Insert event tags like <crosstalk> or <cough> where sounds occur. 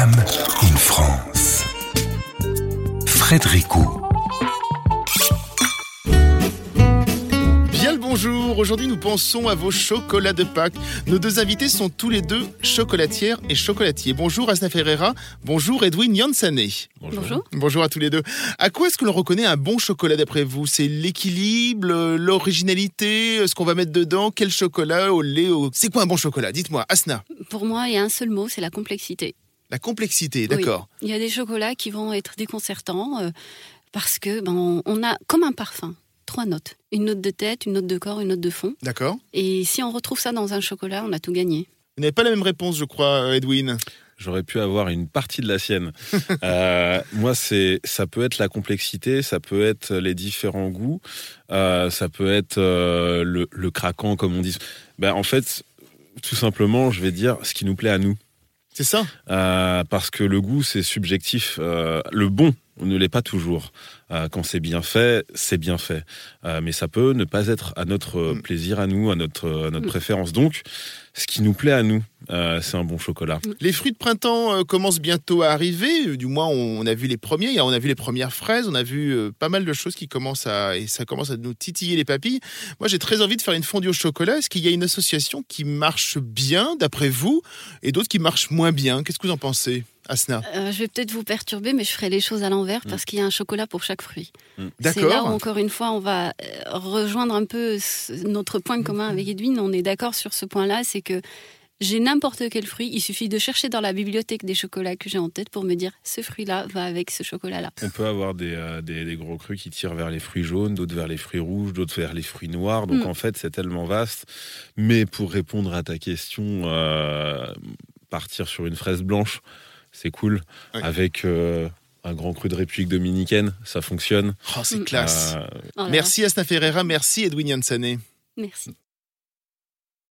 Jam in France. Frédérico. Bien le bonjour, aujourd'hui nous pensons à vos chocolats de Pâques. Nos deux invités sont tous les deux chocolatières et chocolatiers. Bonjour Asna Ferreira, bonjour Edwin Yansane. Bonjour. Bonjour à tous les deux. À quoi est-ce que l'on reconnaît un bon chocolat d'après vous? C'est l'équilibre, l'originalité, ce qu'on va mettre dedans, quel chocolat, au lait, au... C'est quoi un bon chocolat? Dites-moi, Asna. Pour moi, il y a un seul mot, c'est la complexité. La complexité, d'accord. Oui. Il y a des chocolats qui vont être déconcertants euh, parce que ben, on- a comme un parfum, trois notes. Une note de tête, une note de corps, une note de fond. D'accord. Et si on retrouve ça dans un chocolat, on a tout gagné. Vous n'avez pas la même réponse, je crois, euh, Edwin. J'aurais pu avoir une partie de la sienne. <laughs> Euh, moi, c'est, ça peut être la complexité, ça peut être les différents goûts, euh, ça peut être euh, le, le craquant, comme on dit. Ben, en fait, tout simplement, je vais dire ce qui nous plaît à nous. C'est ça Euh, parce que le goût, c'est subjectif. Euh, le bon ne l'est pas toujours. Euh, quand c'est bien fait, c'est bien fait. Euh, mais ça peut ne pas être à notre euh, Mm. plaisir, à nous, à notre, à notre Mm. préférence. Donc, ce qui nous plaît à nous, euh, c'est un bon chocolat. Les fruits de printemps commencent bientôt à arriver. Du moins, on, a vu les premiers. On a vu les premières fraises. On a vu pas mal de choses qui commencent à et ça commence à nous titiller les papilles. Moi, j'ai très envie de faire une fondue au chocolat. Est-ce qu'il y a une association qui marche bien, d'après vous, et d'autres qui marchent moins bien? Qu'est-ce que vous en pensez, Asna Euh, je vais peut-être vous perturber, mais je ferai les choses à l'envers parce qu'il y a un chocolat pour chaque fruit. C'est là où, D'accord. encore une fois, on va euh, rejoindre un peu notre point commun avec Edwin. On est d'accord sur ce point-là, c'est que j'ai n'importe quel fruit. Il suffit de chercher dans la bibliothèque des chocolats que j'ai en tête pour me dire ce fruit-là va avec ce chocolat-là. On peut avoir des, euh, des, des gros crus qui tirent vers les fruits jaunes, d'autres vers les fruits rouges, d'autres vers les fruits noirs. Donc Mm. en fait, c'est tellement vaste. Mais pour répondre à ta question, euh, partir sur une fraise blanche, c'est cool. Ouais. Avec euh, un grand cru de République dominicaine, ça fonctionne. Oh, c'est classe. Euh, Voilà. Merci Asna Ferreira. Merci Edwin Yansane. Merci.